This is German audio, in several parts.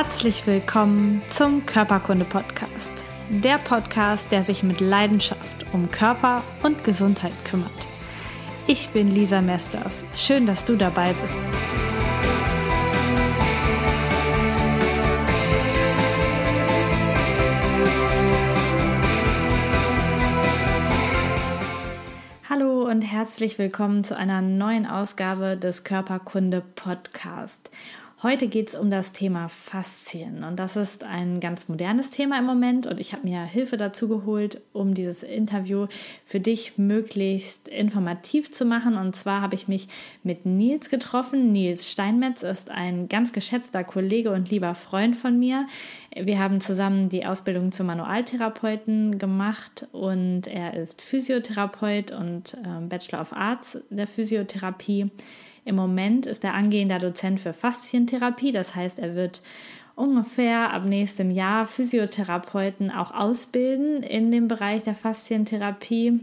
Herzlich willkommen zum Körperkunde-Podcast. Der Podcast, der sich mit Leidenschaft um Körper und Gesundheit kümmert. Ich bin Lisa Mesters. Schön, dass du dabei bist. Hallo und herzlich willkommen zu einer neuen Ausgabe des Körperkunde Podcast. Heute geht es um das Thema Faszien und das ist ein ganz modernes Thema im Moment und ich habe mir Hilfe dazu geholt, um dieses Interview für dich möglichst informativ zu machen. Und zwar habe ich mich mit Nils getroffen. Nils Steinmetz ist ein ganz geschätzter Kollege und lieber Freund von mir. Wir haben zusammen die Ausbildung zum Manualtherapeuten gemacht und er ist Physiotherapeut und äh, Bachelor of Arts der Physiotherapie. Im Moment ist er angehender Dozent für Faszientherapie, das heißt, er wird ungefähr ab nächstem Jahr Physiotherapeuten auch ausbilden in dem Bereich der Faszientherapie.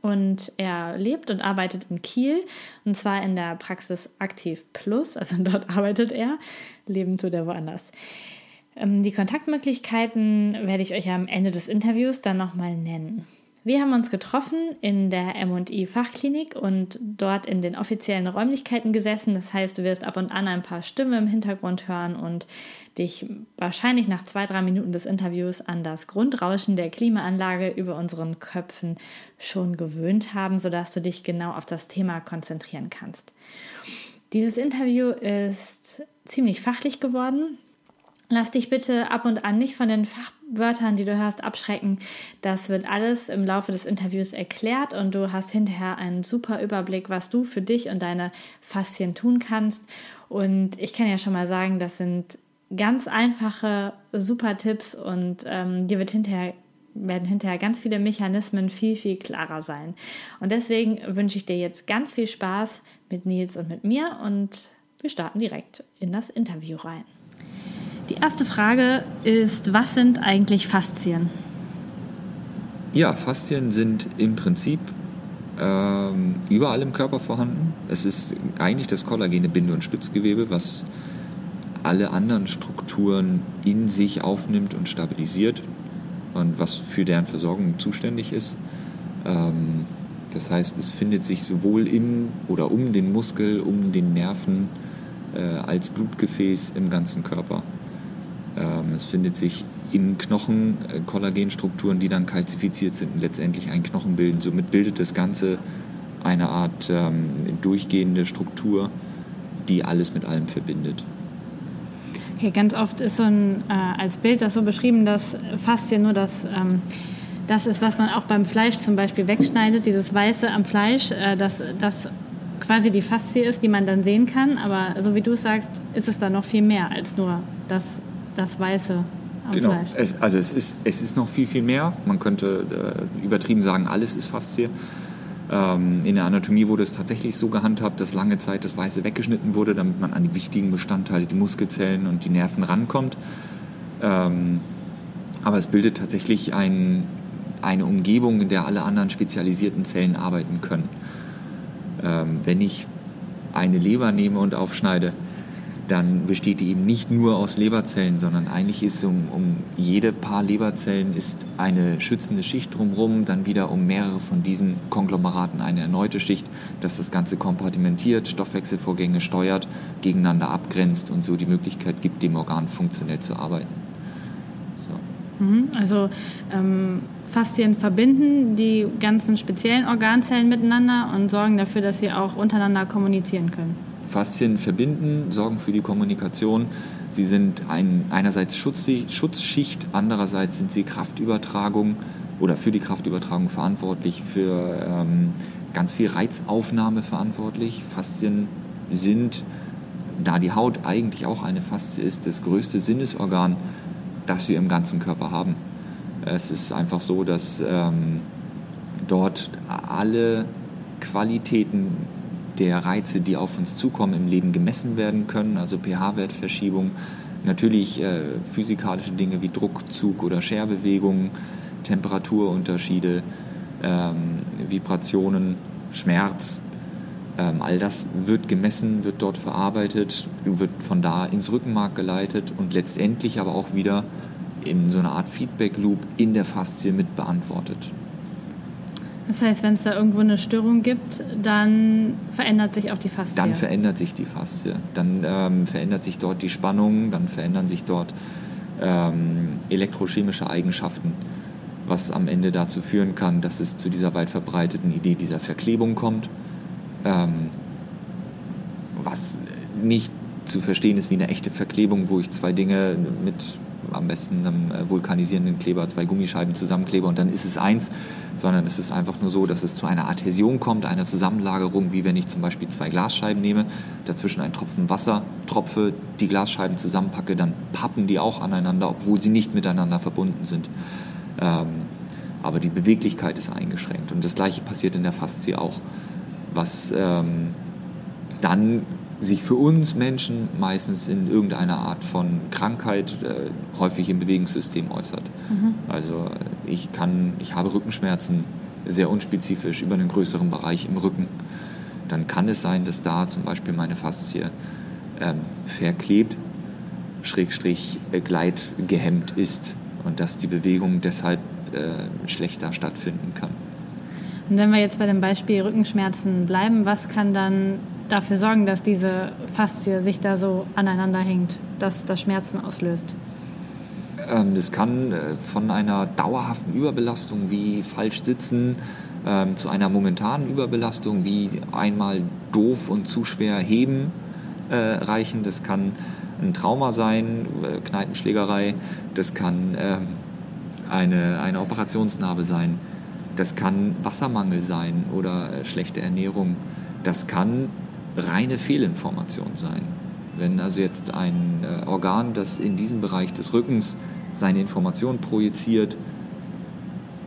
Und er lebt und arbeitet in Kiel und zwar in der Praxis Aktiv Plus, also dort arbeitet er. Leben tut er woanders. Ähm, die Kontaktmöglichkeiten werde ich euch am Ende des Interviews dann nochmal nennen. Wir haben uns getroffen in der MI Fachklinik und dort in den offiziellen Räumlichkeiten gesessen. Das heißt, du wirst ab und an ein paar Stimmen im Hintergrund hören und dich wahrscheinlich nach zwei, drei Minuten des Interviews an das Grundrauschen der Klimaanlage über unseren Köpfen schon gewöhnt haben, sodass du dich genau auf das Thema konzentrieren kannst. Dieses Interview ist ziemlich fachlich geworden. Lass dich bitte ab und an nicht von den Fachwörtern, die du hörst, abschrecken. Das wird alles im Laufe des Interviews erklärt und du hast hinterher einen super Überblick, was du für dich und deine Faszien tun kannst. Und ich kann ja schon mal sagen, das sind ganz einfache, super Tipps und ähm, dir wird hinterher werden hinterher ganz viele Mechanismen viel, viel klarer sein. Und deswegen wünsche ich dir jetzt ganz viel Spaß mit Nils und mit mir und wir starten direkt in das Interview rein. Die erste Frage ist, was sind eigentlich Faszien? Ja, Faszien sind im Prinzip ähm, überall im Körper vorhanden. Es ist eigentlich das kollagene Binde- und Stützgewebe, was alle anderen Strukturen in sich aufnimmt und stabilisiert und was für deren Versorgung zuständig ist. Ähm, das heißt, es findet sich sowohl im oder um den Muskel, um den Nerven äh, als Blutgefäß im ganzen Körper. Ähm, es findet sich in Knochen Kollagenstrukturen, die dann kalzifiziert sind und letztendlich einen Knochen bilden. Somit bildet das Ganze eine Art ähm, durchgehende Struktur, die alles mit allem verbindet. Okay, ganz oft ist so ein, äh, als Bild das so beschrieben, dass Faszien nur das, ähm, das ist, was man auch beim Fleisch zum Beispiel wegschneidet, dieses Weiße am Fleisch, äh, dass das quasi die Faszie ist, die man dann sehen kann. Aber so wie du sagst, ist es da noch viel mehr als nur das das Weiße am genau. Fleisch. Es, also es ist, es ist noch viel, viel mehr. Man könnte äh, übertrieben sagen, alles ist Faszie. Ähm, in der Anatomie wurde es tatsächlich so gehandhabt, dass lange Zeit das Weiße weggeschnitten wurde, damit man an die wichtigen Bestandteile, die Muskelzellen und die Nerven rankommt. Ähm, aber es bildet tatsächlich ein, eine Umgebung, in der alle anderen spezialisierten Zellen arbeiten können. Ähm, wenn ich eine Leber nehme und aufschneide, dann besteht die eben nicht nur aus Leberzellen, sondern eigentlich ist um, um jede Paar Leberzellen ist eine schützende Schicht drumherum, dann wieder um mehrere von diesen Konglomeraten eine erneute Schicht, dass das Ganze kompartimentiert, Stoffwechselvorgänge steuert, gegeneinander abgrenzt und so die Möglichkeit gibt, dem Organ funktionell zu arbeiten. So. Mhm, also ähm, Faszien verbinden die ganzen speziellen Organzellen miteinander und sorgen dafür, dass sie auch untereinander kommunizieren können. Faszien verbinden, sorgen für die Kommunikation. Sie sind ein, einerseits Schutzschicht, andererseits sind sie Kraftübertragung oder für die Kraftübertragung verantwortlich, für ähm, ganz viel Reizaufnahme verantwortlich. Faszien sind, da die Haut eigentlich auch eine Faszie ist, das größte Sinnesorgan, das wir im ganzen Körper haben. Es ist einfach so, dass ähm, dort alle Qualitäten der Reize, die auf uns zukommen im Leben, gemessen werden können, also pH-Wertverschiebung, natürlich äh, physikalische Dinge wie Druck, Zug oder Scherbewegung, Temperaturunterschiede, ähm, Vibrationen, Schmerz Ähm, all das wird gemessen, wird dort verarbeitet, wird von da ins Rückenmark geleitet und letztendlich aber auch wieder in so einer Art Feedback-Loop in der Faszie mit beantwortet. Das heißt, wenn es da irgendwo eine Störung gibt, dann verändert sich auch die Faszie. Dann verändert sich die Faszie. Dann ähm, verändert sich dort die Spannung, dann verändern sich dort ähm, elektrochemische Eigenschaften, was am Ende dazu führen kann, dass es zu dieser weit verbreiteten Idee dieser Verklebung kommt ähm, was nicht zu verstehen ist wie eine echte Verklebung, wo ich zwei Dinge mit am besten einem äh, vulkanisierenden Kleber, zwei Gummischeiben zusammenklebe und dann ist es eins, sondern es ist einfach nur so, dass es zu einer Adhäsion kommt, einer Zusammenlagerung, wie wenn ich zum Beispiel zwei Glasscheiben nehme, dazwischen einen Tropfen Wasser tropfe, die Glasscheiben zusammenpacke, dann pappen die auch aneinander, obwohl sie nicht miteinander verbunden sind. Ähm, aber die Beweglichkeit ist eingeschränkt und das gleiche passiert in der Faszie auch was ähm, dann sich für uns Menschen meistens in irgendeiner Art von Krankheit äh, häufig im Bewegungssystem äußert. Mhm. Also ich kann, ich habe Rückenschmerzen sehr unspezifisch über einen größeren Bereich im Rücken. Dann kann es sein, dass da zum Beispiel meine Faszie ähm, verklebt, Schrägstrich äh, gleitgehemmt ist und dass die Bewegung deshalb äh, schlechter stattfinden kann. Und wenn wir jetzt bei dem Beispiel Rückenschmerzen bleiben, was kann dann dafür sorgen, dass diese Faszie sich da so aneinander hängt, dass das Schmerzen auslöst? Ähm, das kann äh, von einer dauerhaften Überbelastung wie falsch sitzen ähm, zu einer momentanen Überbelastung wie einmal doof und zu schwer heben äh, reichen. Das kann ein Trauma sein, äh, Kneipenschlägerei. Das kann ähm, eine, eine Operationsnarbe sein das kann Wassermangel sein oder schlechte Ernährung. Das kann reine Fehlinformation sein. Wenn also jetzt ein äh, Organ, das in diesem Bereich des Rückens seine Informationen projiziert,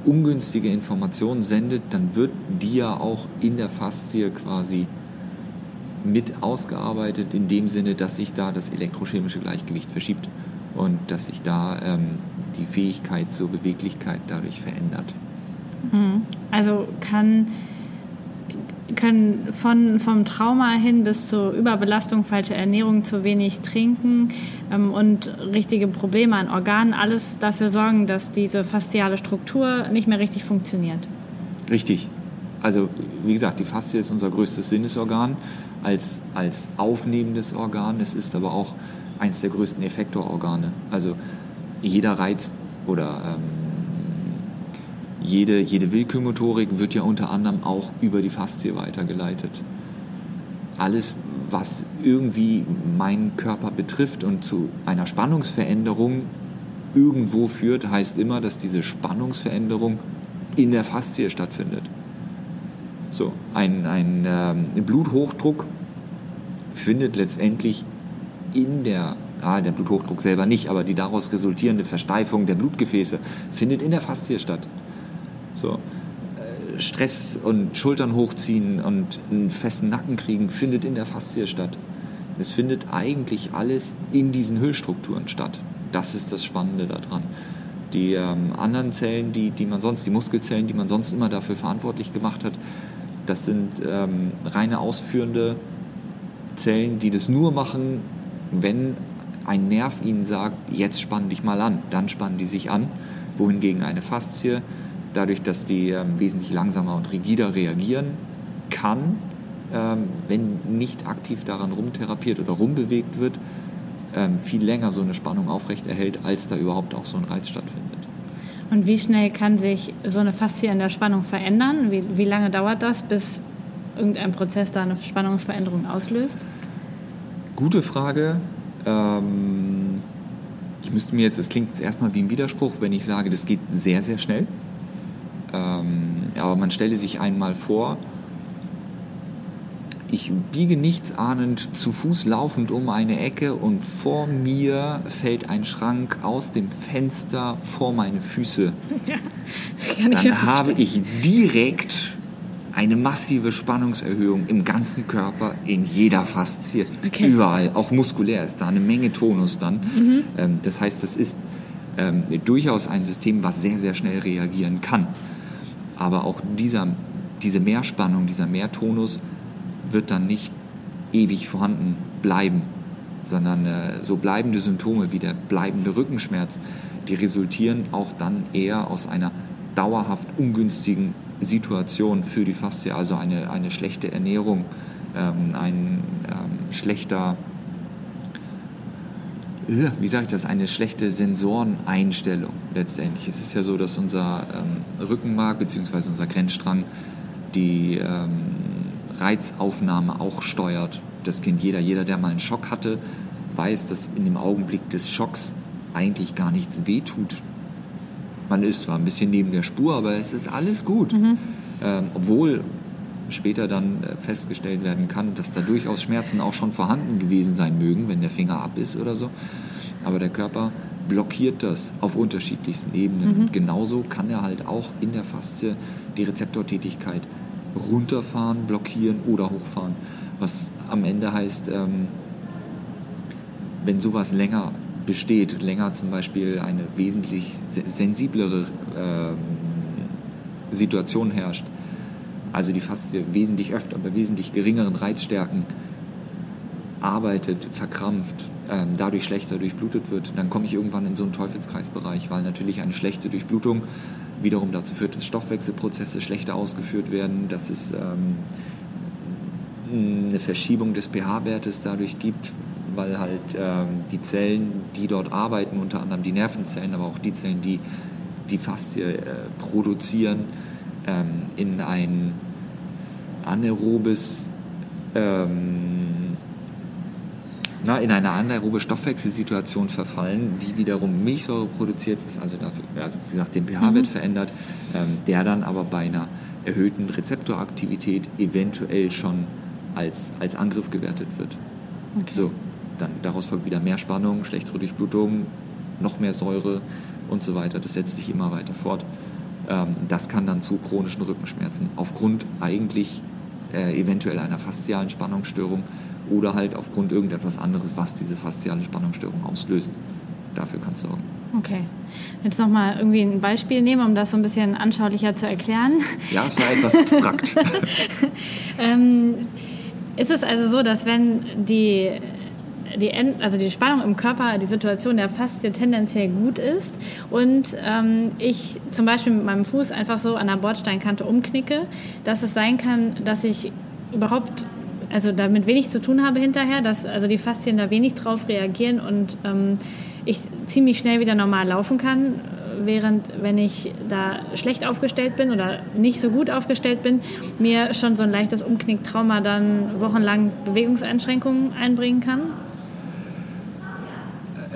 ungünstige Informationen sendet, dann wird die ja auch in der Faszie quasi mit ausgearbeitet, in dem Sinne, dass sich da das elektrochemische Gleichgewicht verschiebt und dass sich da ähm, die Fähigkeit zur Beweglichkeit dadurch verändert. Mhm. Also kann können von, vom Trauma hin bis zur Überbelastung, falsche Ernährung, zu wenig trinken ähm, und richtige Probleme an Organen, alles dafür sorgen, dass diese fasziale Struktur nicht mehr richtig funktioniert. Richtig. Also wie gesagt, die Faszie ist unser größtes Sinnesorgan als, als aufnehmendes Organ. Es ist aber auch eins der größten Effektororgane. Also jeder Reiz oder ähm, jede, jede Willkürmotorik wird ja unter anderem auch über die Faszie weitergeleitet. Alles, was irgendwie meinen Körper betrifft und zu einer Spannungsveränderung irgendwo führt, heißt immer, dass diese Spannungsveränderung in der Faszie stattfindet. So, ein, ein ähm, Bluthochdruck findet letztendlich in der, ah, der Bluthochdruck selber nicht, aber die daraus resultierende Versteifung der Blutgefäße findet in der Faszie statt. So. Äh, Stress und Schultern hochziehen und einen festen Nacken kriegen findet in der Faszie statt. Es findet eigentlich alles in diesen Hüllstrukturen statt. Das ist das Spannende daran. Die ähm, anderen Zellen, die, die man sonst, die Muskelzellen, die man sonst immer dafür verantwortlich gemacht hat, das sind ähm, reine ausführende Zellen, die das nur machen, wenn ein Nerv ihnen sagt, jetzt spann dich mal an. Dann spannen die sich an. Wohingegen eine Faszie dadurch, dass die ähm, wesentlich langsamer und rigider reagieren kann, ähm, wenn nicht aktiv daran rumtherapiert oder rumbewegt wird, ähm, viel länger so eine Spannung aufrechterhält, als da überhaupt auch so ein Reiz stattfindet. Und wie schnell kann sich so eine Faszie in der Spannung verändern? Wie, wie lange dauert das, bis irgendein Prozess da eine Spannungsveränderung auslöst? Gute Frage. Ähm, ich müsste mir jetzt, das klingt jetzt erstmal wie ein Widerspruch, wenn ich sage, das geht sehr, sehr schnell. Ähm, aber man stelle sich einmal vor, ich biege nichtsahnend zu Fuß laufend um eine Ecke und vor mir fällt ein Schrank aus dem Fenster vor meine Füße. Ja, Dann habe ich direkt eine massive Spannungserhöhung im ganzen Körper, in jeder Faszie, okay. überall. Auch muskulär ist da eine Menge Tonus dann. Mhm. Ähm, das heißt, das ist ähm, durchaus ein System, was sehr, sehr schnell reagieren kann. Aber auch dieser, diese Mehrspannung, dieser Mehrtonus wird dann nicht ewig vorhanden bleiben, sondern äh, so bleibende Symptome wie der bleibende Rückenschmerz, die resultieren auch dann eher aus einer dauerhaft ungünstigen Situation für die Faszie, also eine, eine schlechte Ernährung, ähm, ein ähm, schlechter, wie sage ich das, eine schlechte Sensoreneinstellung letztendlich. Es ist ja so, dass unser ähm, Rückenmark bzw. unser Grenzstrang die ähm, Reizaufnahme auch steuert. Das kennt jeder. Jeder, der mal einen Schock hatte, weiß, dass in dem Augenblick des Schocks eigentlich gar nichts wehtut. Man ist zwar ein bisschen neben der Spur, aber es ist alles gut. Mhm. Ähm, obwohl später dann äh, festgestellt werden kann, dass da durchaus Schmerzen auch schon vorhanden gewesen sein mögen, wenn der Finger ab ist oder so. Aber der Körper blockiert das auf unterschiedlichsten Ebenen. Mhm. genauso kann er halt auch in der Faszie die Rezeptortätigkeit runterfahren, blockieren oder hochfahren. Was am Ende heißt, ähm, wenn sowas länger besteht, länger zum Beispiel eine wesentlich sensiblere ähm, Situation herrscht, also die Faszie wesentlich öfter bei wesentlich geringeren Reizstärken arbeitet, verkrampft, ähm, dadurch schlechter durchblutet wird, dann komme ich irgendwann in so einen Teufelskreisbereich, weil natürlich eine schlechte Durchblutung wiederum dazu führt, dass Stoffwechselprozesse schlechter ausgeführt werden, dass es ähm, eine Verschiebung des pH-Wertes dadurch gibt, weil halt ähm, die Zellen, die dort arbeiten, unter anderem die Nervenzellen, aber auch die Zellen, die die Faszie äh, produzieren, ähm, in ein anaerobes ähm, na, in eine anaerobe Stoffwechselsituation verfallen, die wiederum Milchsäure produziert, was also dafür, also wie gesagt, den pH-Wert mhm. verändert, ähm, der dann aber bei einer erhöhten Rezeptoraktivität eventuell schon als, als Angriff gewertet wird. Okay. So, dann daraus folgt wieder mehr Spannung, schlechtere Durchblutung, noch mehr Säure und so weiter. Das setzt sich immer weiter fort. Ähm, das kann dann zu chronischen Rückenschmerzen aufgrund eigentlich äh, eventuell einer faszialen Spannungsstörung oder halt aufgrund irgendetwas anderes, was diese fasziale Spannungsstörung auslöst. Dafür kann es sorgen. Okay. Jetzt nochmal irgendwie ein Beispiel nehmen, um das so ein bisschen anschaulicher zu erklären. Ja, es war etwas abstrakt. ähm, ist es also so, dass wenn die die, also die Spannung im Körper, die Situation der Faszie tendenziell gut ist und ähm, ich zum Beispiel mit meinem Fuß einfach so an der Bordsteinkante umknicke, dass es sein kann, dass ich überhaupt also damit wenig zu tun habe hinterher, dass also die Faszien da wenig drauf reagieren und ähm, ich ziemlich schnell wieder normal laufen kann, während wenn ich da schlecht aufgestellt bin oder nicht so gut aufgestellt bin, mir schon so ein leichtes Umknicktrauma dann wochenlang Bewegungseinschränkungen einbringen kann?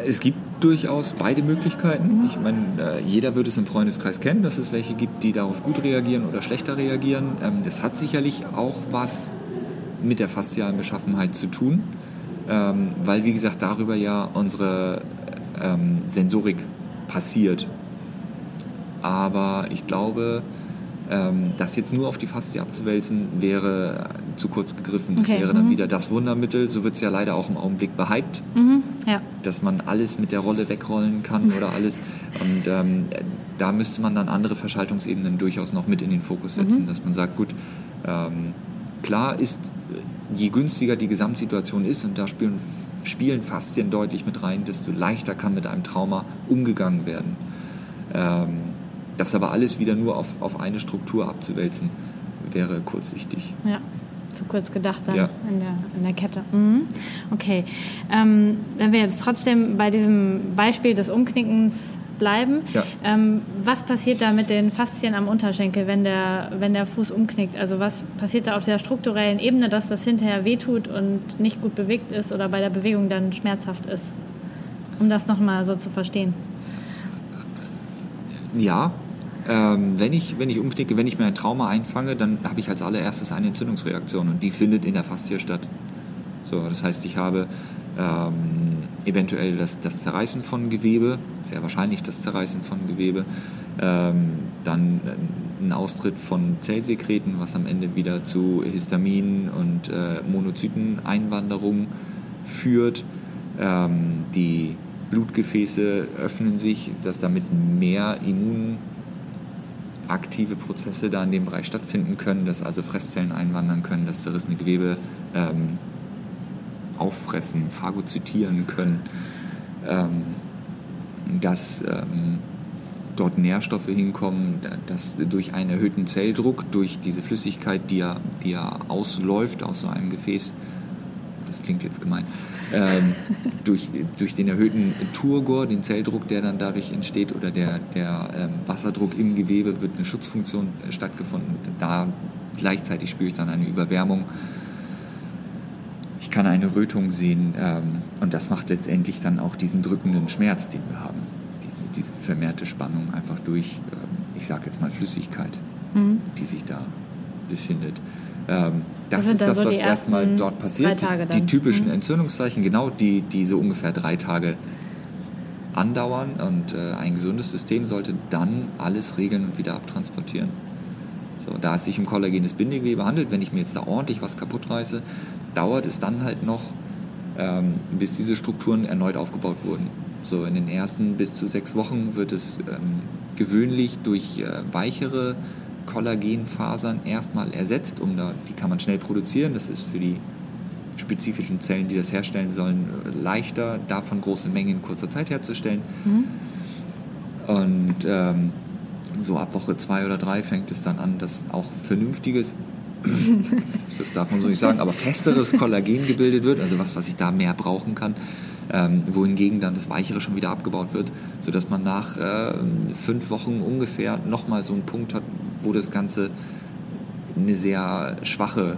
Es gibt durchaus beide Möglichkeiten. Ich meine, äh, jeder wird es im Freundeskreis kennen, dass es welche gibt, die darauf gut reagieren oder schlechter reagieren. Ähm, das hat sicherlich auch was mit der faszialen Beschaffenheit zu tun, ähm, weil, wie gesagt, darüber ja unsere ähm, Sensorik passiert. Aber ich glaube, das jetzt nur auf die Faszie abzuwälzen, wäre zu kurz gegriffen. Das okay. wäre dann mhm. wieder das Wundermittel. So wird es ja leider auch im Augenblick behypt, mhm. ja. dass man alles mit der Rolle wegrollen kann oder alles. Und ähm, da müsste man dann andere Verschaltungsebenen durchaus noch mit in den Fokus setzen, mhm. dass man sagt, gut, ähm, klar ist, je günstiger die Gesamtsituation ist, und da spielen, spielen Faszien deutlich mit rein, desto leichter kann mit einem Trauma umgegangen werden. Ähm, das aber alles wieder nur auf, auf eine Struktur abzuwälzen, wäre kurzsichtig. Ja, zu kurz gedacht dann ja. in, der, in der Kette. Mhm. Okay. Ähm, wenn wir jetzt trotzdem bei diesem Beispiel des Umknickens bleiben, ja. ähm, was passiert da mit den Faszien am Unterschenkel, wenn der, wenn der Fuß umknickt? Also was passiert da auf der strukturellen Ebene, dass das hinterher wehtut und nicht gut bewegt ist oder bei der Bewegung dann schmerzhaft ist? Um das nochmal so zu verstehen. Ja, ähm, wenn, ich, wenn ich umknicke, wenn ich mir ein Trauma einfange, dann habe ich als allererstes eine Entzündungsreaktion und die findet in der Faszie statt. So, das heißt, ich habe ähm, eventuell das, das Zerreißen von Gewebe, sehr wahrscheinlich das Zerreißen von Gewebe, ähm, dann ein Austritt von Zellsekreten, was am Ende wieder zu Histamin und äh, Monozyteneinwanderung führt. Ähm, die Blutgefäße öffnen sich, dass damit mehr Immun aktive Prozesse da in dem Bereich stattfinden können, dass also Fresszellen einwandern können, dass zerrissene Gewebe ähm, auffressen, phagozytieren können, ähm, dass ähm, dort Nährstoffe hinkommen, dass durch einen erhöhten Zelldruck, durch diese Flüssigkeit, die ja, die ja ausläuft aus so einem Gefäß, das klingt jetzt gemein, ähm, durch, durch den erhöhten Turgor, den Zelldruck, der dann dadurch entsteht, oder der, der ähm, Wasserdruck im Gewebe, wird eine Schutzfunktion äh, stattgefunden. Da gleichzeitig spüre ich dann eine Überwärmung. Ich kann eine Rötung sehen ähm, und das macht letztendlich dann auch diesen drückenden Schmerz, den wir haben. Diese, diese vermehrte Spannung einfach durch, ähm, ich sage jetzt mal Flüssigkeit, mhm. die sich da befindet. Ähm, das, das ist das, so was erstmal dort passiert. Die, typischen mhm. Entzündungszeichen, genau, die, die so ungefähr drei Tage andauern. Und äh, ein gesundes System sollte dann alles regeln und wieder abtransportieren. So, da es sich um kollagenes Bindegewebe handelt, wenn ich mir jetzt da ordentlich was kaputt reiße, dauert es dann halt noch, ähm, bis diese Strukturen erneut aufgebaut wurden. So in den ersten bis zu sechs Wochen wird es ähm, gewöhnlich durch äh, weichere Kollagenfasern erstmal ersetzt, um da, die kann man schnell produzieren. Das ist für die spezifischen Zellen, die das herstellen sollen, leichter, davon große Mengen in kurzer Zeit herzustellen. Mhm. Und ähm, so ab Woche zwei oder drei fängt es dann an, dass auch vernünftiges, das darf man so nicht sagen, aber festeres Kollagen gebildet wird, also was, was ich da mehr brauchen kann ähm, wohingegen dann das Weichere schon wieder abgebaut wird, sodass man nach äh, fünf Wochen ungefähr nochmal so einen Punkt hat, wo das Ganze eine sehr schwache,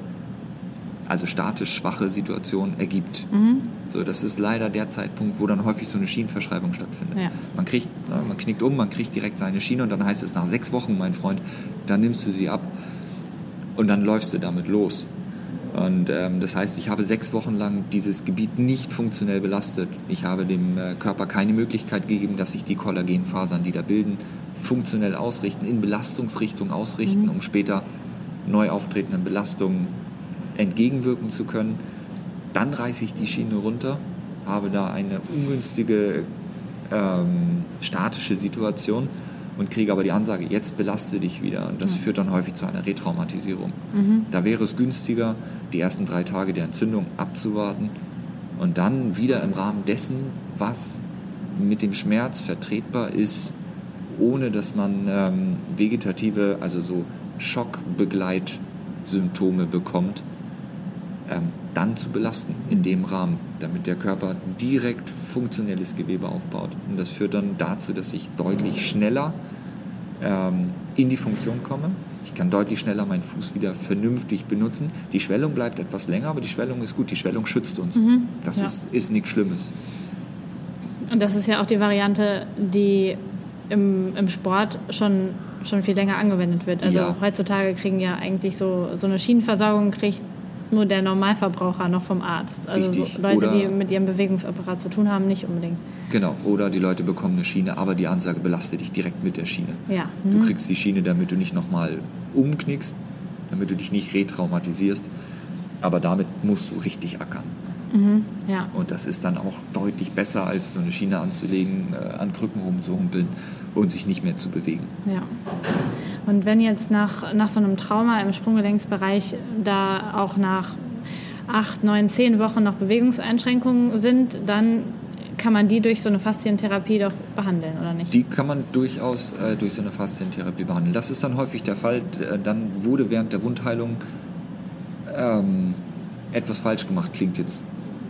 also statisch schwache Situation ergibt. Mhm. So, das ist leider der Zeitpunkt, wo dann häufig so eine Schienenverschreibung stattfindet. Ja. Man kriegt, man knickt um, man kriegt direkt seine Schiene und dann heißt es nach sechs Wochen, mein Freund, dann nimmst du sie ab und dann läufst du damit los. Und ähm, das heißt, ich habe sechs Wochen lang dieses Gebiet nicht funktionell belastet. Ich habe dem äh, Körper keine Möglichkeit gegeben, dass sich die Kollagenfasern, die da bilden, funktionell ausrichten, in Belastungsrichtung ausrichten, mhm. um später neu auftretenden Belastungen entgegenwirken zu können. Dann reiße ich die Schiene runter, habe da eine ungünstige ähm, statische Situation und kriege aber die Ansage, jetzt belaste dich wieder. Und das ja. führt dann häufig zu einer Retraumatisierung. Mhm. Da wäre es günstiger, die ersten drei Tage der Entzündung abzuwarten und dann wieder im Rahmen dessen, was mit dem Schmerz vertretbar ist, ohne dass man ähm, vegetative, also so Schockbegleitsymptome bekommt, ähm, dann zu belasten in dem Rahmen, damit der Körper direkt funktionelles Gewebe aufbaut. Und das führt dann dazu, dass ich deutlich schneller ähm, in die Funktion komme. Ich kann deutlich schneller meinen Fuß wieder vernünftig benutzen. Die Schwellung bleibt etwas länger, aber die Schwellung ist gut. Die Schwellung schützt uns. Mhm, das ja. ist, ist nichts Schlimmes. Und das ist ja auch die Variante, die im, im Sport schon, schon viel länger angewendet wird. Also ja. heutzutage kriegen ja eigentlich so, so eine Schienenversorgung kriegt nur der Normalverbraucher noch vom Arzt. Also so Leute, oder die mit ihrem Bewegungsapparat zu tun haben, nicht unbedingt. Genau, oder die Leute bekommen eine Schiene, aber die Ansage belastet dich direkt mit der Schiene. Ja. Mhm. Du kriegst die Schiene, damit du nicht nochmal umknickst, damit du dich nicht retraumatisierst, aber damit musst du richtig ackern. Mhm, ja. Und das ist dann auch deutlich besser, als so eine Schiene anzulegen, äh, an Krücken rumzuhumpeln und sich nicht mehr zu bewegen. Ja. Und wenn jetzt nach, nach so einem Trauma im Sprunggelenksbereich da auch nach acht, neun, zehn Wochen noch Bewegungseinschränkungen sind, dann kann man die durch so eine Faszientherapie doch behandeln, oder nicht? Die kann man durchaus äh, durch so eine Faszientherapie behandeln. Das ist dann häufig der Fall. Dann wurde während der Wundheilung ähm, etwas falsch gemacht. Klingt jetzt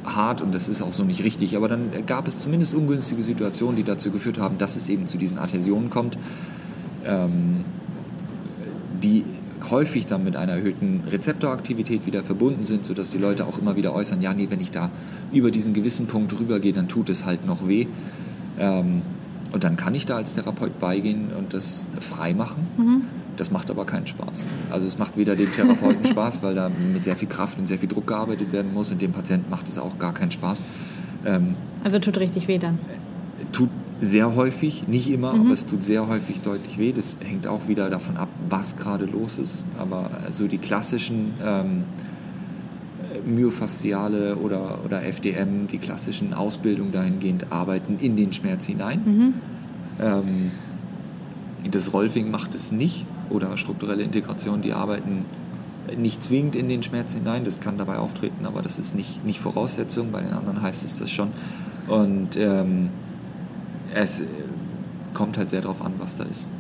hart und das ist auch so nicht richtig. Aber dann gab es zumindest ungünstige Situationen, die dazu geführt haben, dass es eben zu diesen Adhäsionen kommt, ähm, die häufig dann mit einer erhöhten Rezeptoraktivität wieder verbunden sind, sodass die Leute auch immer wieder äußern, ja, nee, wenn ich da über diesen gewissen Punkt rübergehe, dann tut es halt noch weh. Ähm, und dann kann ich da als Therapeut beigehen und das frei machen. Mhm. Das macht aber keinen Spaß. Also es macht weder dem Therapeuten Spaß, weil da mit sehr viel Kraft und sehr viel Druck gearbeitet werden muss und dem Patienten macht es auch gar keinen Spaß. Ähm, also tut richtig weh dann? Tut sehr häufig, nicht immer, mhm. aber es tut sehr häufig deutlich weh. Das hängt auch wieder davon ab, was gerade los ist. Aber so die klassischen ähm, myofasziale oder, oder FDM, die klassischen Ausbildungen dahingehend arbeiten in den Schmerz hinein. Mhm. Ähm, das Rolfing macht es nicht oder strukturelle Integration, die arbeiten nicht zwingend in den Schmerz hinein, das kann dabei auftreten, aber das ist nicht, nicht Voraussetzung, bei den anderen heißt es das schon. Und ähm, es kommt halt sehr darauf an, was da ist.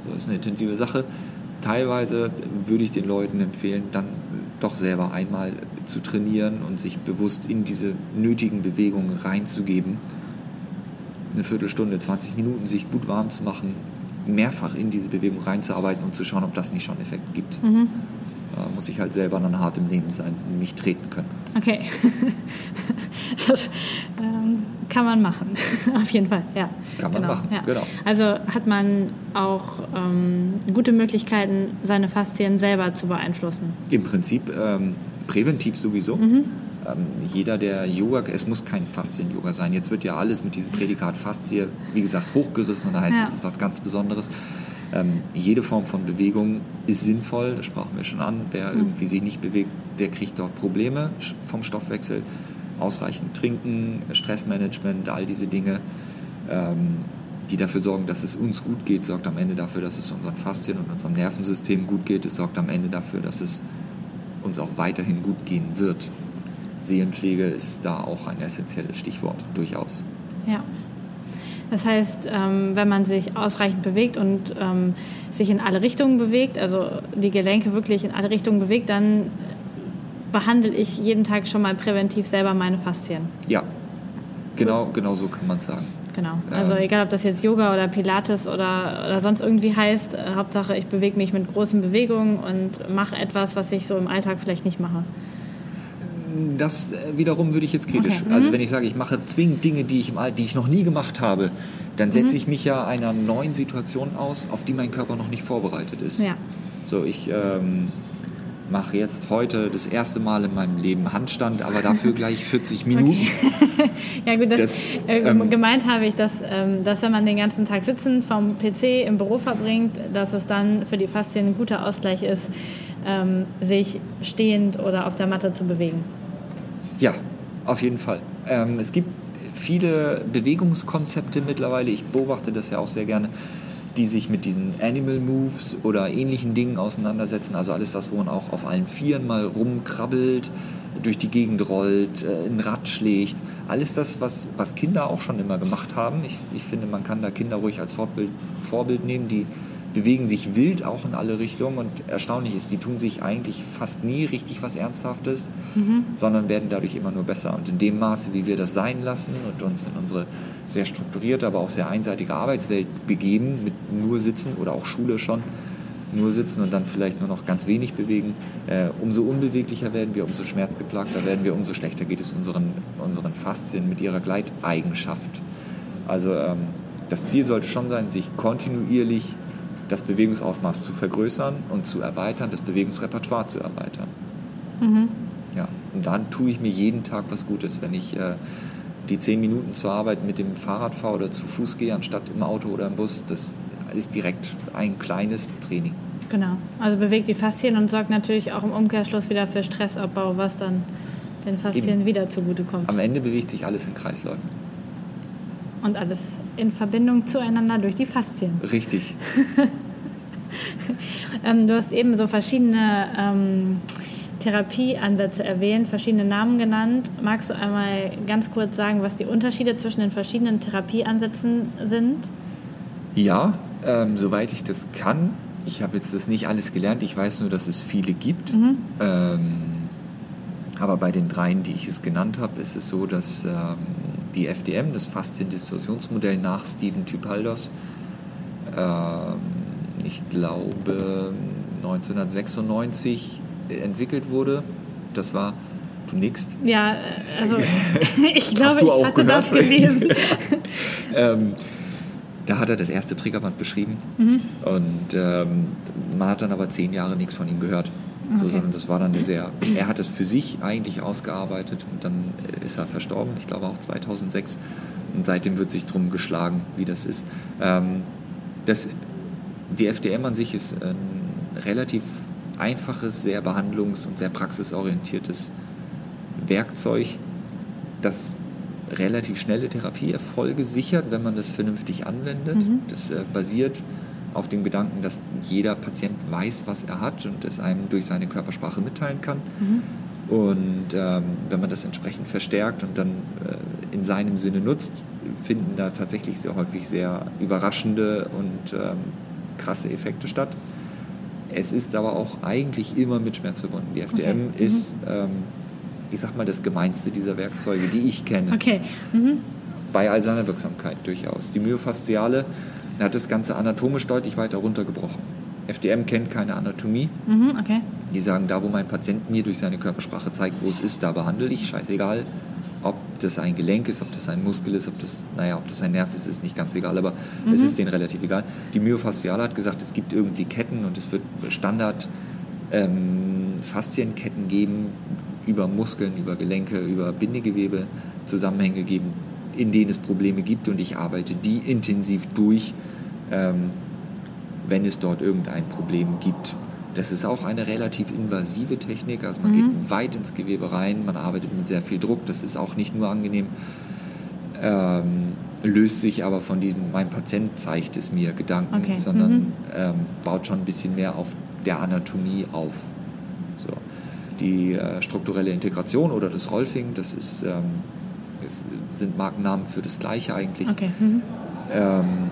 So ist eine intensive Sache. Teilweise würde ich den Leuten empfehlen, dann doch selber einmal zu trainieren und sich bewusst in diese nötigen Bewegungen reinzugeben. Eine Viertelstunde, 20 Minuten sich gut warm zu machen, mehrfach in diese Bewegung reinzuarbeiten und zu schauen, ob das nicht schon Effekt gibt. Mhm. Da muss ich halt selber dann hart im Leben sein und mich treten können. Okay. das ähm, kann man machen, auf jeden Fall, ja. Kann man genau, machen, ja. genau. Also hat man auch ähm, gute Möglichkeiten, seine Faszien selber zu beeinflussen. Im Prinzip ähm, präventiv sowieso. Mhm. Ähm, jeder, der Yoga, es muss kein Faszien-Yoga sein. Jetzt wird ja alles mit diesem Prädikat Faszie, wie gesagt, hochgerissen und da heißt ja. es, ist was ganz Besonderes. Ähm, jede Form von Bewegung ist sinnvoll, das sprachen wir schon an. Wer mhm. irgendwie sich nicht bewegt, der kriegt dort Probleme vom Stoffwechsel. Ausreichend trinken, Stressmanagement, all diese Dinge, ähm, die dafür sorgen, dass es uns gut geht, sorgt am Ende dafür, dass es unseren Faszien und unserem Nervensystem gut geht. Es sorgt am Ende dafür, dass es uns auch weiterhin gut gehen wird. Seelenpflege ist da auch ein essentielles Stichwort, durchaus. Ja. Das heißt, ähm, wenn man sich ausreichend bewegt und ähm, sich in alle Richtungen bewegt, also die Gelenke wirklich in alle Richtungen bewegt, dann behandle ich jeden Tag schon mal präventiv selber meine Faszien. Ja, genau, genau so kann man es sagen. Genau. Also ähm. egal, ob das jetzt Yoga oder Pilates oder, oder sonst irgendwie heißt, äh, Hauptsache ich bewege mich mit großen Bewegungen und mache etwas, was ich so im Alltag vielleicht nicht mache das äh, wiederum würde ich jetzt kritisch. Okay. Also mhm. wenn ich sage, ich mache zwingend Dinge, die ich, im All die ich noch nie gemacht habe, dann setze mhm. ich mich ja einer neuen Situation aus, auf die mein Körper noch nicht vorbereitet ist. Ja. So, ich ähm, mache jetzt heute das erste Mal in meinem Leben Handstand, aber dafür gleich 40 Minuten. Okay. ja gut, das, das äh, ähm, gemeint habe ich, dass, ähm, dass wenn man den ganzen Tag sitzend vom PC im Büro verbringt, dass es dann für die Faszien ein guter Ausgleich ist, ähm, sich stehend oder auf der Matte zu bewegen. Ja, auf jeden Fall. Ähm, es gibt viele Bewegungskonzepte mittlerweile, ich beobachte das ja auch sehr gerne, die sich mit diesen Animal Moves oder ähnlichen Dingen auseinandersetzen. Also alles das, wo man auch auf allen Vieren mal rumkrabbelt, durch die Gegend rollt, äh, ein Rad schlägt. Alles das, was, was Kinder auch schon immer gemacht haben. Ich, ich finde, man kann da Kinder ruhig als Vorbild, Vorbild nehmen, die bewegen sich wild auch in alle Richtungen und erstaunlich ist, die tun sich eigentlich fast nie richtig was Ernsthaftes, mhm. sondern werden dadurch immer nur besser. Und in dem Maße, wie wir das sein lassen und uns in unsere sehr strukturierte, aber auch sehr einseitige Arbeitswelt begeben, mit nur Sitzen oder auch Schule schon, nur sitzen und dann vielleicht nur noch ganz wenig bewegen, äh, umso unbeweglicher werden wir, umso schmerzgeplagter werden wir, umso schlechter geht es unseren, unseren Faszien mit ihrer Gleiteigenschaft. Also ähm, das Ziel sollte schon sein, sich kontinuierlich das Bewegungsausmaß zu vergrößern und zu erweitern, das Bewegungsrepertoire zu erweitern. Mhm. Ja, und dann tue ich mir jeden Tag was Gutes, wenn ich äh, die zehn Minuten zur Arbeit mit dem Fahrrad fahre oder zu Fuß gehe, anstatt im Auto oder im Bus. Das ist direkt ein kleines Training. Genau, also bewegt die Faszien und sorgt natürlich auch im Umkehrschluss wieder für Stressabbau, was dann den Faszien Eben. wieder zugutekommt. Am Ende bewegt sich alles in Kreisläufen. Und alles in Verbindung zueinander durch die Faszien. Richtig. ähm, du hast eben so verschiedene ähm, Therapieansätze erwähnt, verschiedene Namen genannt. Magst du einmal ganz kurz sagen, was die Unterschiede zwischen den verschiedenen Therapieansätzen sind? Ja, ähm, soweit ich das kann. Ich habe jetzt das nicht alles gelernt. Ich weiß nur, dass es viele gibt. Mhm. Ähm, aber bei den dreien, die ich es genannt habe, ist es so, dass ähm, die FDM, das Fasziendistorsionsmodell nach Stephen Typaldos, ähm, ich glaube 1996 entwickelt wurde. Das war Du nix? Ja, also ich glaube, ich hatte gehört? das gelesen. ähm, da hat er das erste Triggerband beschrieben mhm. und ähm, man hat dann aber zehn Jahre nichts von ihm gehört. Okay. So, sondern das war dann sehr, er hat es für sich eigentlich ausgearbeitet und dann ist er verstorben, ich glaube auch 2006. Und seitdem wird sich drum geschlagen, wie das ist. Ähm, das, die FDM an sich ist ein relativ einfaches, sehr behandlungs- und sehr praxisorientiertes Werkzeug, das relativ schnelle Therapieerfolge sichert, wenn man das vernünftig anwendet. Mhm. Das äh, basiert auf dem Gedanken, dass jeder Patient weiß, was er hat und es einem durch seine Körpersprache mitteilen kann. Mhm. Und ähm, wenn man das entsprechend verstärkt und dann äh, in seinem Sinne nutzt, finden da tatsächlich sehr häufig sehr überraschende und ähm, krasse Effekte statt. Es ist aber auch eigentlich immer mit Schmerz verbunden. Die FDM Okay. ist, ähm, ich sag mal, das gemeinste dieser Werkzeuge, die ich kenne Okay. Mhm. bei all seiner Wirksamkeit durchaus. Die Myofasziale hat das Ganze anatomisch deutlich weiter runtergebrochen. FDM kennt keine Anatomie. Mhm. Okay. Die sagen, da wo mein Patient mir durch seine Körpersprache zeigt, wo es ist, da behandle ich. Scheißegal, ob das ein Gelenk ist, ob das ein Muskel ist, ob das, naja, ob das ein Nerv ist, ist nicht ganz egal, aber es ist denen relativ egal. Die Myofasziale hat gesagt, es gibt irgendwie Ketten und es wird Standard ähm, Faszienketten geben über Muskeln, über Gelenke, über Bindegewebe, Zusammenhänge geben, in denen es Probleme gibt und ich arbeite die intensiv durch, ähm, wenn es dort irgendein Problem gibt. Das ist auch eine relativ invasive Technik, also man geht weit ins Gewebe rein, man arbeitet mit sehr viel Druck, das ist auch nicht nur angenehm, ähm, löst sich aber von diesem, mein Patient zeigt es mir Gedanken, Okay, sondern mhm. ähm, baut schon ein bisschen mehr auf der Anatomie auf. So. Die äh, strukturelle Integration oder das Rolfing, das ist, ähm, es sind Markennamen für das Gleiche eigentlich. Okay. Mhm. Ähm,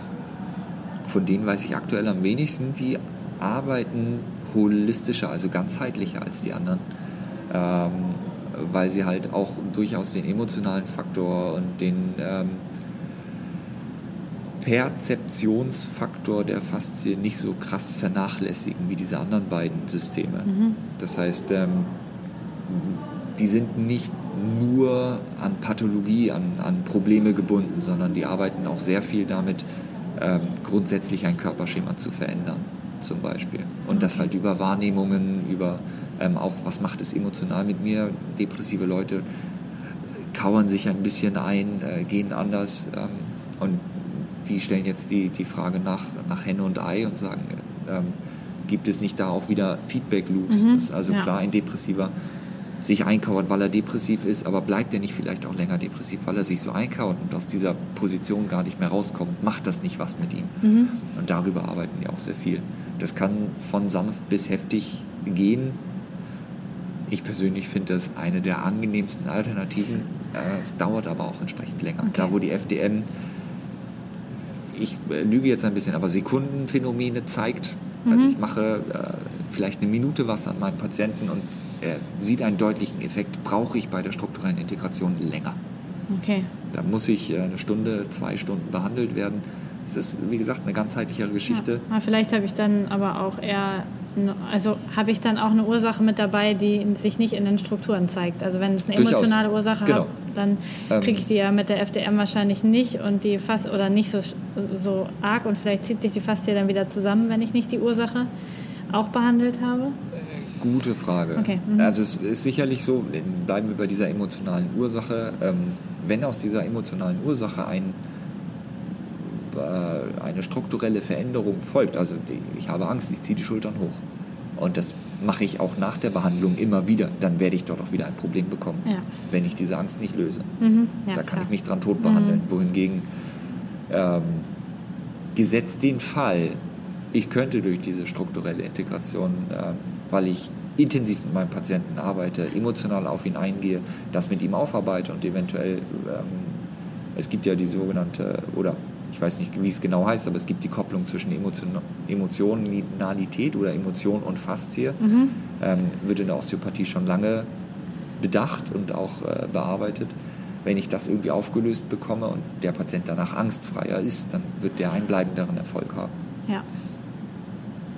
von denen weiß ich aktuell am wenigsten. Die arbeiten holistischer, also ganzheitlicher als die anderen, ähm, weil sie halt auch durchaus den emotionalen Faktor und den ähm, Perzeptionsfaktor der Faszie nicht so krass vernachlässigen wie diese anderen beiden Systeme. Mhm. Das heißt, ähm, die sind nicht nur an Pathologie, an, an Probleme gebunden, sondern die arbeiten auch sehr viel damit, ähm, grundsätzlich ein Körperschema zu verändern, zum Beispiel. Und das halt über Wahrnehmungen, über ähm, auch, was macht es emotional mit mir. Depressive Leute kauern sich ein bisschen ein, äh, gehen anders ähm, und die stellen jetzt die, die Frage nach, nach Henne und Ei und sagen, ähm, gibt es nicht da auch wieder Feedback-Loops? Mhm, also ja. klar, ein Depressiver sich einkauert, weil er depressiv ist, aber bleibt er nicht vielleicht auch länger depressiv, weil er sich so einkauert und aus dieser Position gar nicht mehr rauskommt? Macht das nicht was mit ihm? Mhm. Und darüber arbeiten die auch sehr viel. Das kann von sanft bis heftig gehen. Ich persönlich finde das eine der angenehmsten Alternativen. Äh, Es dauert aber auch entsprechend länger. Okay. Da, wo die FDM, ich äh, lüge jetzt ein bisschen, aber Sekundenphänomene zeigt. Also ich mache äh, vielleicht eine Minute was an meinem Patienten und er sieht einen deutlichen Effekt, brauche ich bei der strukturellen Integration länger. Okay. Da muss ich äh, eine Stunde, zwei Stunden behandelt werden. Es ist, wie gesagt, eine ganzheitlichere Geschichte. Ja. Vielleicht habe ich dann aber auch eher, also habe ich dann auch eine Ursache mit dabei, die sich nicht in den Strukturen zeigt. Also wenn es eine Durchaus. emotionale Ursache Genau. hat, dann Ähm. kriege ich die ja mit der FDM wahrscheinlich nicht und die fast oder nicht so, so arg und vielleicht zieht sich die Faszie dann wieder zusammen, wenn ich nicht die Ursache auch behandelt habe. Gute Frage. Okay, mhm. Also es ist sicherlich so, bleiben wir bei dieser emotionalen Ursache. Ähm, wenn aus dieser emotionalen Ursache ein, äh, eine strukturelle Veränderung folgt, also die, ich habe Angst, ich ziehe die Schultern hoch. Und das mache ich auch nach der Behandlung immer wieder, dann werde ich dort auch wieder ein Problem bekommen, Ja. wenn ich diese Angst nicht löse. Mhm. Ja, da kann klar. ich mich dran tot behandeln. Mhm. Wohingegen, ähm, gesetzt den Fall, ich könnte durch diese strukturelle Integration, ähm, weil ich intensiv mit meinem Patienten arbeite, emotional auf ihn eingehe, das mit ihm aufarbeite und eventuell, ähm, es gibt ja die sogenannte, oder ich weiß nicht, wie es genau heißt, aber es gibt die Kopplung zwischen Emotion, Emotionalität oder Emotion und Faszie. Mhm. Ähm, wird in der Osteopathie schon lange bedacht und auch äh, bearbeitet. Wenn ich das irgendwie aufgelöst bekomme und der Patient danach angstfreier ist, dann wird der einen bleibenderen Erfolg haben. Ja.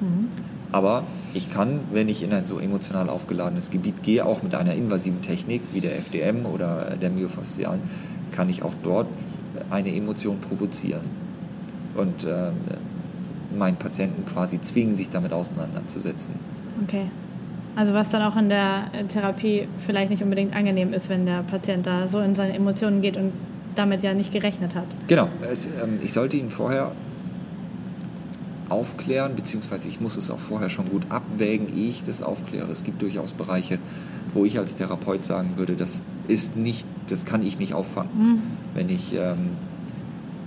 Mhm. Aber ich kann, wenn ich in ein so emotional aufgeladenes Gebiet gehe, auch mit einer invasiven Technik wie der FDM oder der Myofaszialen, kann ich auch dort eine Emotion provozieren und ähm, meinen Patienten quasi zwingen, sich damit auseinanderzusetzen. Okay. Also was dann auch in der äh, Therapie vielleicht nicht unbedingt angenehm ist, wenn der Patient da so in seine Emotionen geht und damit ja nicht gerechnet hat. Genau, es, ähm, ich sollte ihn vorher aufklären, beziehungsweise ich muss es auch vorher schon gut abwägen, ehe ich das aufkläre. Es gibt durchaus Bereiche, wo ich als Therapeut sagen würde, das ist nicht, das kann ich nicht auffangen. Mhm. Wenn ich ähm,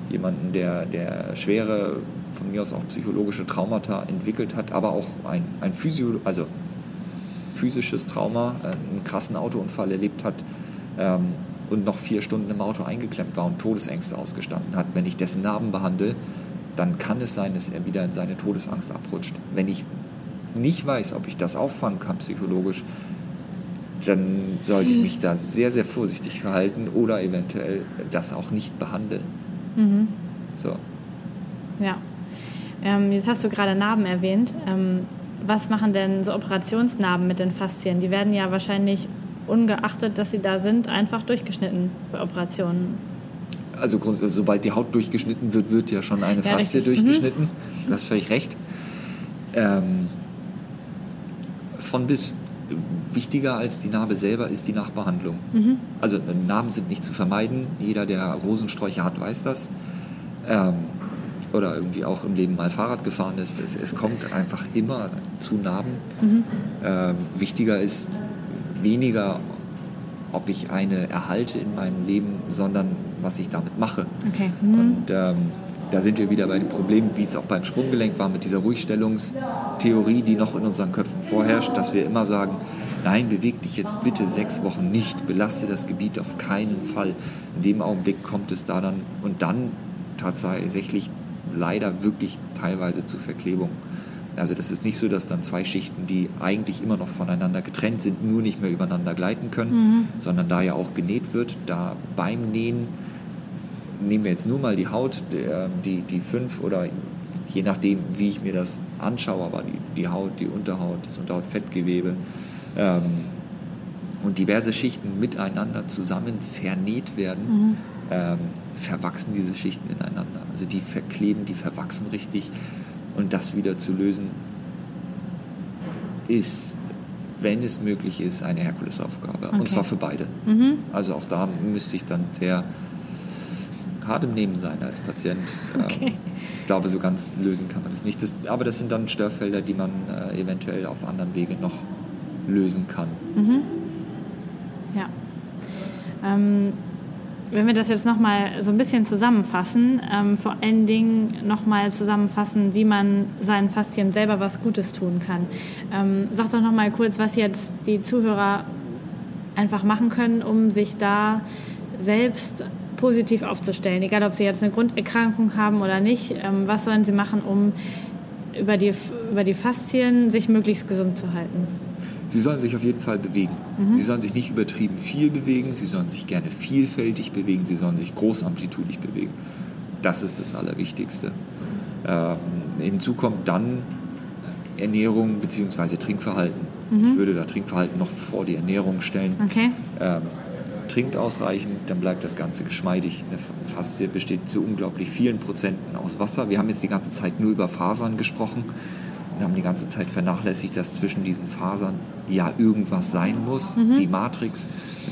jemanden, der, der schwere, von mir aus auch psychologische Traumata entwickelt hat, aber auch ein, ein Physio, also physisches Trauma, äh, einen krassen Autounfall erlebt hat ähm, und noch vier Stunden im Auto eingeklemmt war und Todesängste ausgestanden hat. Wenn ich dessen Narben behandle, dann kann es sein, dass er wieder in seine Todesangst abrutscht. Wenn ich nicht weiß, ob ich das auffangen kann psychologisch, dann sollte ich mich da sehr, sehr vorsichtig verhalten oder eventuell das auch nicht behandeln. Mhm. So. Ja. Ähm, jetzt hast du gerade Narben erwähnt. Ähm, was machen denn so Operationsnarben mit den Faszien? Die werden ja wahrscheinlich ungeachtet, dass sie da sind, einfach durchgeschnitten bei Operationen. Also sobald die Haut durchgeschnitten wird, wird ja schon eine ja, Faszie richtig. durchgeschnitten. Mhm. Du hast völlig recht. Ähm, von bis wichtiger als die Narbe selber ist die Nachbehandlung. Mhm. Also Narben sind nicht zu vermeiden. Jeder, der Rosensträuche hat, weiß das. Ähm, oder irgendwie auch im Leben mal Fahrrad gefahren ist. Es, es kommt einfach immer zu Narben. Mhm. Ähm, wichtiger ist weniger, ob ich eine erhalte in meinem Leben, sondern was ich damit mache. Okay. Mhm. Und ähm, da sind wir wieder bei dem Problem, wie es auch beim Sprunggelenk war, mit dieser Ruhigstellungstheorie, die noch in unseren Köpfen vorherrscht, dass wir immer sagen, nein, beweg dich jetzt bitte sechs Wochen nicht, belaste das Gebiet auf keinen Fall. In dem Augenblick kommt es da dann und dann tatsächlich leider wirklich teilweise zu Verklebung. Also das ist nicht so, dass dann zwei Schichten, die eigentlich immer noch voneinander getrennt sind, nur nicht mehr übereinander gleiten können, mhm. sondern da ja auch genäht wird, da beim Nähen nehmen wir jetzt nur mal die Haut, die, die fünf oder je nachdem, wie ich mir das anschaue, aber die, die Haut, die Unterhaut, das Unterhautfettgewebe ähm, und diverse Schichten miteinander zusammen vernäht werden, mhm. ähm, verwachsen diese Schichten ineinander. Also die verkleben, die verwachsen richtig und das wieder zu lösen ist, wenn es möglich ist, eine Herkulesaufgabe. Okay. Und zwar für beide. Mhm. Also auch da müsste ich dann sehr hart im Nehmen sein als Patient. Okay. Ähm, ich glaube, so ganz lösen kann man das nicht. Das, aber das sind dann Störfelder, die man äh, eventuell auf anderem Wege noch lösen kann. Mhm. Ja. Ähm, wenn wir das jetzt nochmal so ein bisschen zusammenfassen, ähm, vor allen Dingen nochmal zusammenfassen, wie man seinen Faszien selber was Gutes tun kann. Ähm, sag doch nochmal kurz, was jetzt die Zuhörer einfach machen können, um sich da selbst positiv aufzustellen, egal ob sie jetzt eine Grunderkrankung haben oder nicht. Ähm, was sollen sie machen, um über die, über die Faszien sich möglichst gesund zu halten? Sie sollen sich auf jeden Fall bewegen. Mhm. Sie sollen sich nicht übertrieben viel bewegen, sie sollen sich gerne vielfältig bewegen, sie sollen sich großamplitudig bewegen. Das ist das Allerwichtigste. Ähm, hinzu kommt dann Ernährung bzw. Trinkverhalten. Mhm. Ich würde da Trinkverhalten noch vor die Ernährung stellen. Okay. Ähm, trinkt ausreichend, dann bleibt das Ganze geschmeidig. Eine Faszie besteht zu unglaublich vielen Prozenten aus Wasser. Wir haben jetzt die ganze Zeit nur über Fasern gesprochen und haben die ganze Zeit vernachlässigt, dass zwischen diesen Fasern ja irgendwas sein muss. Mhm. Die Matrix,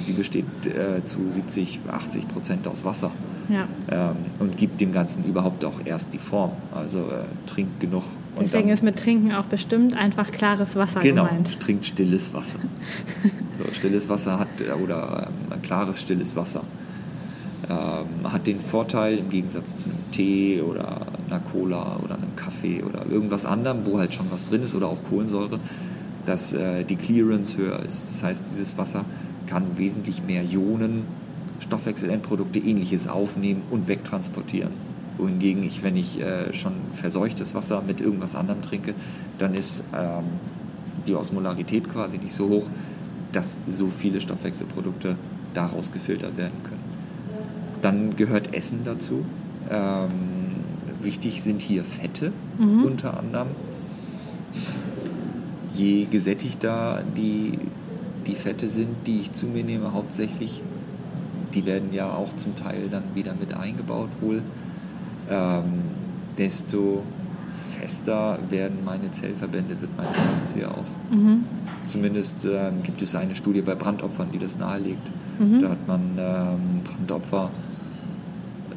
die besteht äh, zu 70, 80 Prozent aus Wasser. Ja. Ähm, und gibt dem Ganzen überhaupt auch erst die Form. Also äh, trinkt genug. Deswegen dann, ist mit Trinken auch bestimmt einfach klares Wasser genau, gemeint. Genau, trinkt stilles Wasser. so, stilles Wasser hat, äh, oder ähm, ein klares, stilles Wasser ähm, hat den Vorteil im Gegensatz zu einem Tee oder einer Cola oder einem Kaffee oder irgendwas anderem, wo halt schon was drin ist oder auch Kohlensäure, dass äh, die Clearance höher ist. Das heißt, dieses Wasser kann wesentlich mehr Ionen, Stoffwechselendprodukte, ähnliches aufnehmen und wegtransportieren. Wohingegen ich, wenn ich äh, schon verseuchtes Wasser mit irgendwas anderem trinke, dann ist ähm, die Osmolarität quasi nicht so hoch, dass so viele Stoffwechselprodukte daraus gefiltert werden können. Dann gehört Essen dazu. Ähm, wichtig sind hier Fette mhm. unter anderem. Je gesättigter die, die Fette sind, die ich zu mir nehme, hauptsächlich, die werden ja auch zum Teil dann wieder mit eingebaut wohl, ähm, desto fester werden meine Zellverbände, wird meine Faszie auch. Mhm. Zumindest ähm, gibt es eine Studie bei Brandopfern, die das nahelegt. Mhm. Da hat man ähm, Brandopfer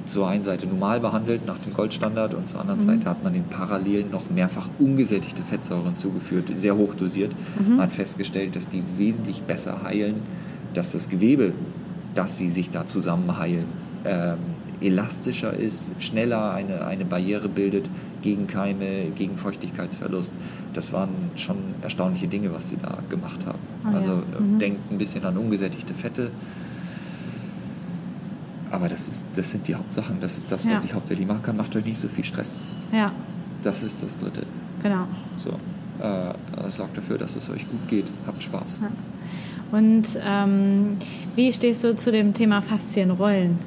zur einen Seite normal behandelt nach dem Goldstandard und zur anderen mhm. Seite hat man den Parallelen noch mehrfach ungesättigte Fettsäuren zugeführt, sehr hoch dosiert. Mhm. Man hat festgestellt, dass die wesentlich besser heilen, dass das Gewebe, dass sie sich da zusammen heilen, ähm, elastischer ist, schneller eine, eine Barriere bildet gegen Keime, gegen Feuchtigkeitsverlust. Das waren schon erstaunliche Dinge, was sie da gemacht haben. Ah, also ja. mhm. denkt ein bisschen an ungesättigte Fette. Aber das, ist, das sind die Hauptsachen, das ist das, was Ja. ich hauptsächlich machen kann. Macht euch nicht so viel Stress. Ja, Das ist das Dritte. genau. So. Äh, das sorgt dafür, dass es euch gut geht. Habt Spaß. Ja. Und ähm, wie stehst du zu dem Thema Faszienrollen?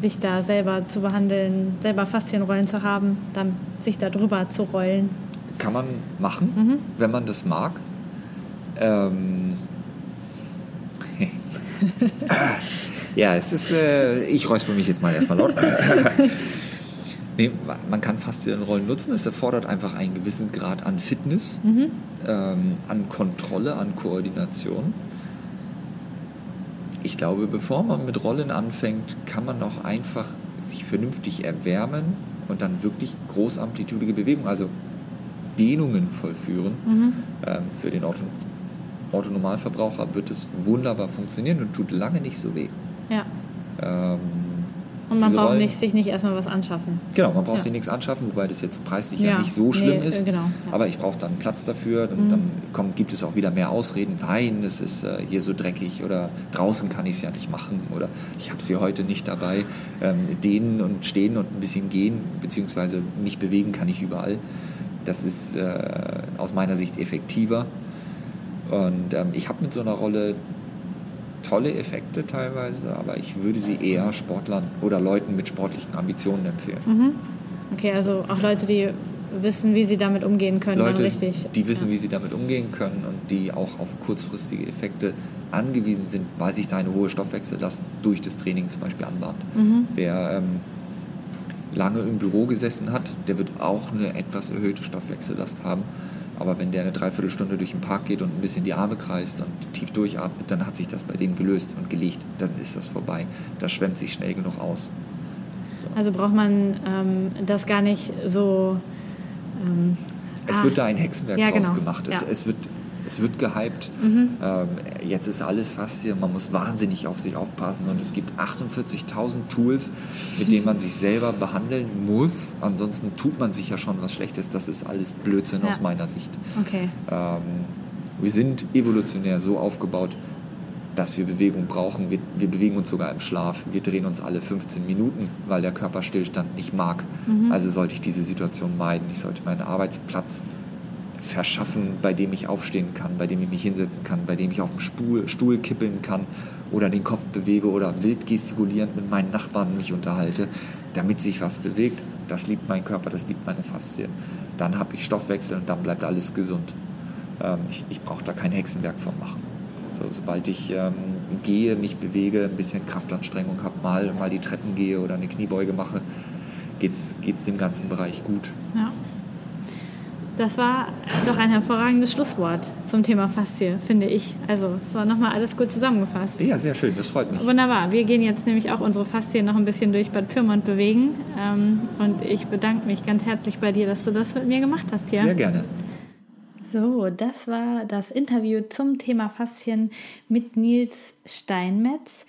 Sich da selber zu behandeln, selber Faszienrollen zu haben, dann sich da drüber zu rollen. Kann man machen, Mhm. wenn man das mag. Ähm, ja, es ist. Äh, ich räusper mich jetzt mal erstmal laut. nee, man kann Faszienrollen nutzen. Es erfordert einfach einen gewissen Grad an Fitness, Mhm. ähm, an Kontrolle, an Koordination. Ich glaube, bevor man mit Rollen anfängt, kann man auch einfach sich vernünftig erwärmen und dann wirklich großamplitudige Bewegungen, also Dehnungen vollführen. Mhm. Ähm, für den Auto Autonormalverbraucher wird es wunderbar funktionieren und tut lange nicht so weh. Ja. Ähm, Und man braucht nicht, sich nicht erstmal was anschaffen. Genau, man braucht Ja. sich nichts anschaffen, wobei das jetzt preislich ja, Ja, nicht so schlimm nee, ist. äh, genau, ja. Aber ich brauche dann Platz dafür. Und Mhm. dann kommt, gibt es auch wieder mehr Ausreden. Nein, es ist äh, hier so dreckig oder draußen kann ich es ja nicht machen oder ich habe es hier heute nicht dabei. Ähm, dehnen und stehen und ein bisschen gehen beziehungsweise mich bewegen kann ich überall. Das ist äh, aus meiner Sicht effektiver. Und ähm, ich habe mit so einer Rolle tolle Effekte teilweise, aber ich würde sie eher Sportlern oder Leuten mit sportlichen Ambitionen empfehlen. Mhm. Okay, also auch Leute, die wissen, wie sie damit umgehen können, Leute, richtig. die wissen, ja. wie sie damit umgehen können und die auch auf kurzfristige Effekte angewiesen sind, weil sich da eine hohe Stoffwechsellast durch das Training zum Beispiel anbahnt. Mhm. Wer ähm, lange im Büro gesessen hat, der wird auch eine etwas erhöhte Stoffwechsellast haben. Aber wenn der eine Dreiviertelstunde durch den Park geht und ein bisschen die Arme kreist und tief durchatmet, dann hat sich das bei dem gelöst und gelegt. Dann ist das vorbei. Das schwemmt sich schnell genug aus. So. Also braucht man ähm, das gar nicht so. Ähm, Es ah, wird da ein Hexenwerk Ja, draus genau. gemacht. Es, Ja. es, wird, es wird gehypt. Mhm. Ähm, jetzt ist alles fast hier, man muss wahnsinnig auf sich aufpassen und es gibt 48.000 Tools, mit denen man sich selber behandeln muss. Ansonsten tut man sich ja schon was Schlechtes. Das ist alles Blödsinn Ja. aus meiner Sicht. Okay. Ähm, wir sind evolutionär so aufgebaut, dass wir Bewegung brauchen. Wir, wir bewegen uns sogar im Schlaf. Wir drehen uns alle 15 Minuten, weil der Körper Stillstand nicht mag. Mhm. Also sollte ich diese Situation meiden. Ich sollte meinen Arbeitsplatz verschaffen, bei dem ich aufstehen kann, bei dem ich mich hinsetzen kann, bei dem ich auf dem Stuhl, Stuhl kippeln kann oder den Kopf bewege oder wild gestikulierend mit meinen Nachbarn mich unterhalte, damit sich was bewegt. Das liebt mein Körper, das liebt meine Faszien. Dann habe ich Stoffwechsel und dann bleibt alles gesund. Ähm, ich ich brauche da kein Hexenwerk von machen. So, sobald ich ähm, gehe, mich bewege, ein bisschen Kraftanstrengung habe, mal, mal die Treppen gehe oder eine Kniebeuge mache, geht es dem ganzen Bereich gut. Ja. Das war doch ein hervorragendes Schlusswort zum Thema Faszie, finde ich. Also, es war nochmal alles gut zusammengefasst. Ja, sehr schön, das freut mich. Wunderbar. Wir gehen jetzt nämlich auch unsere Faszien noch ein bisschen durch Bad Pyrmont bewegen. Ähm, und ich bedanke mich ganz herzlich bei dir, dass du das mit mir gemacht hast hier. Sehr gerne. So, das war das Interview zum Thema Faszien mit Nils Steinmetz.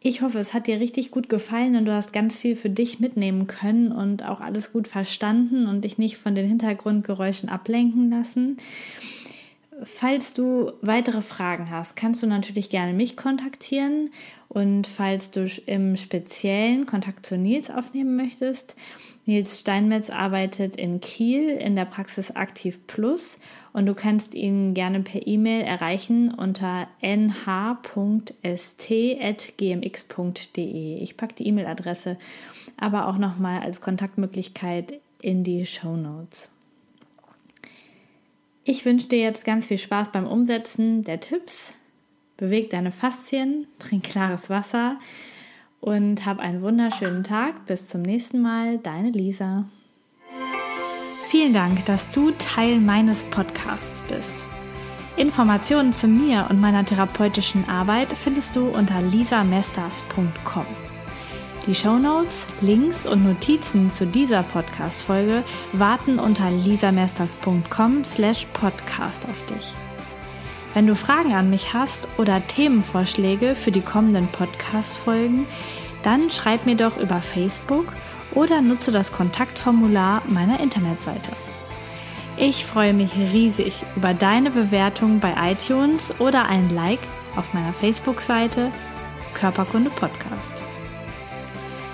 Ich hoffe, es hat dir richtig gut gefallen und du hast ganz viel für dich mitnehmen können und auch alles gut verstanden und dich nicht von den Hintergrundgeräuschen ablenken lassen. Falls du weitere Fragen hast, kannst du natürlich gerne mich kontaktieren. Und falls du im Speziellen Kontakt zu Nils aufnehmen möchtest, Nils Steinmetz arbeitet in Kiel in der Praxis Aktiv Plus und du kannst ihn gerne per E-Mail erreichen unter nh.st.gmx.de. Ich packe die E-Mail-Adresse aber auch nochmal als Kontaktmöglichkeit in die Show Notes. Ich wünsche dir jetzt ganz viel Spaß beim Umsetzen der Tipps. Beweg deine Faszien, trink klares Wasser und hab einen wunderschönen Tag. Bis zum nächsten Mal, deine Lisa. Vielen Dank, dass du Teil meines Podcasts bist. Informationen zu mir und meiner therapeutischen Arbeit findest du unter lisamesters.com. Die Shownotes, Links und Notizen zu dieser Podcast-Folge warten unter lisamesters.com slash podcast auf dich. Wenn du Fragen an mich hast oder Themenvorschläge für die kommenden Podcast-Folgen, Dann schreib mir doch über Facebook oder nutze das Kontaktformular meiner Internetseite. Ich freue mich riesig über deine Bewertung bei iTunes oder ein Like auf meiner Facebook-Seite Körperkunde Podcast.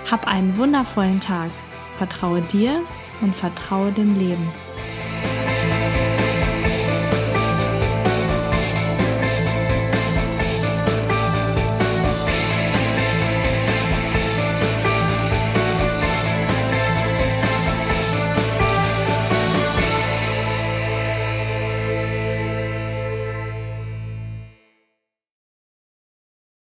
Hab einen wundervollen Tag. Vertraue dir und vertraue dem Leben.